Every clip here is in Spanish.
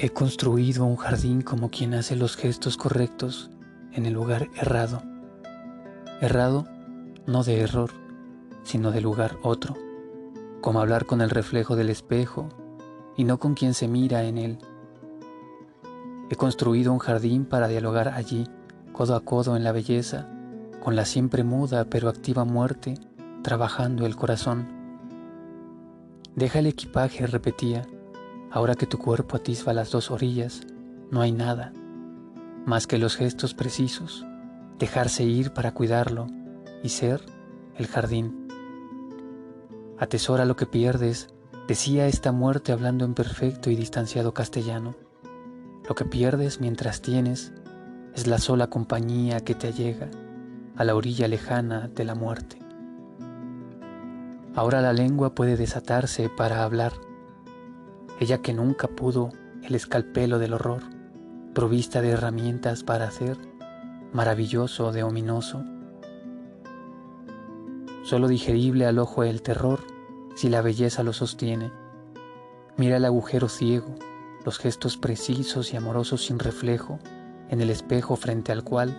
He construido un jardín como quien hace los gestos correctos en el lugar errado. Errado no de error, sino de lugar otro, como hablar con el reflejo del espejo y no con quien se mira en él. He construido un jardín para dialogar allí, codo a codo en la belleza, con la siempre muda pero activa muerte, trabajando el corazón. Deja el equipaje, repetía, Ahora que tu cuerpo atisba las dos orillas, no hay nada más que los gestos precisos, dejarse ir para cuidarlo y ser el jardín. Atesora lo que pierdes, decía esta muerte hablando en perfecto y distanciado castellano. Lo que pierdes mientras tienes es la sola compañía que te allega a la orilla lejana de la muerte. Ahora la lengua puede desatarse para hablar ella que nunca pudo el escalpelo del horror, provista de herramientas para hacer maravilloso de ominoso, solo digerible al ojo el terror si la belleza lo sostiene. Mira el agujero ciego, los gestos precisos y amorosos sin reflejo en el espejo frente al cual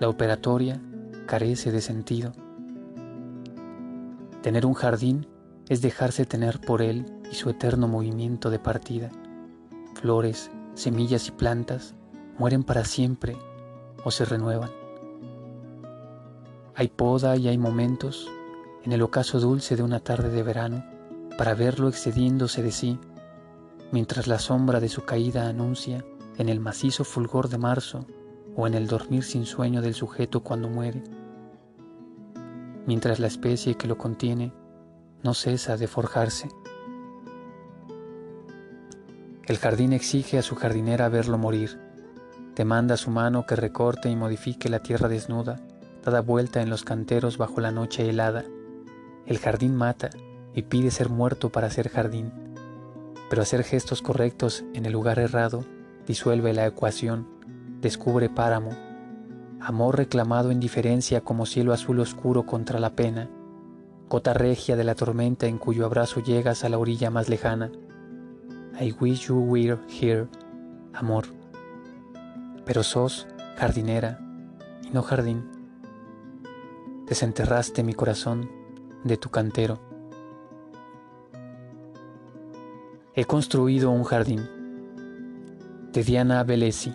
la operatoria carece de sentido. Tener un jardín es dejarse tener por él y su eterno movimiento de partida. Flores, semillas y plantas mueren para siempre o se renuevan. Hay poda y hay momentos en el ocaso dulce de una tarde de verano para verlo excediéndose de sí, mientras la sombra de su caída anuncia en el macizo fulgor de marzo o en el dormir sin sueño del sujeto cuando muere, mientras la especie que lo contiene no cesa de forjarse. El jardín exige a su jardinera verlo morir, demanda su mano que recorte y modifique la tierra desnuda, dada vuelta en los canteros bajo la noche helada. El jardín mata y pide ser muerto para ser jardín, pero hacer gestos correctos en el lugar errado disuelve la ecuación, descubre páramo, amor reclamado en diferencia como cielo azul oscuro contra la pena, cota regia de la tormenta en cuyo abrazo llegas a la orilla más lejana. I wish you were here, amor. Pero sos jardinera y no jardín. Desenterraste mi corazón de tu cantero. He construido un jardín. De Diana Velesi.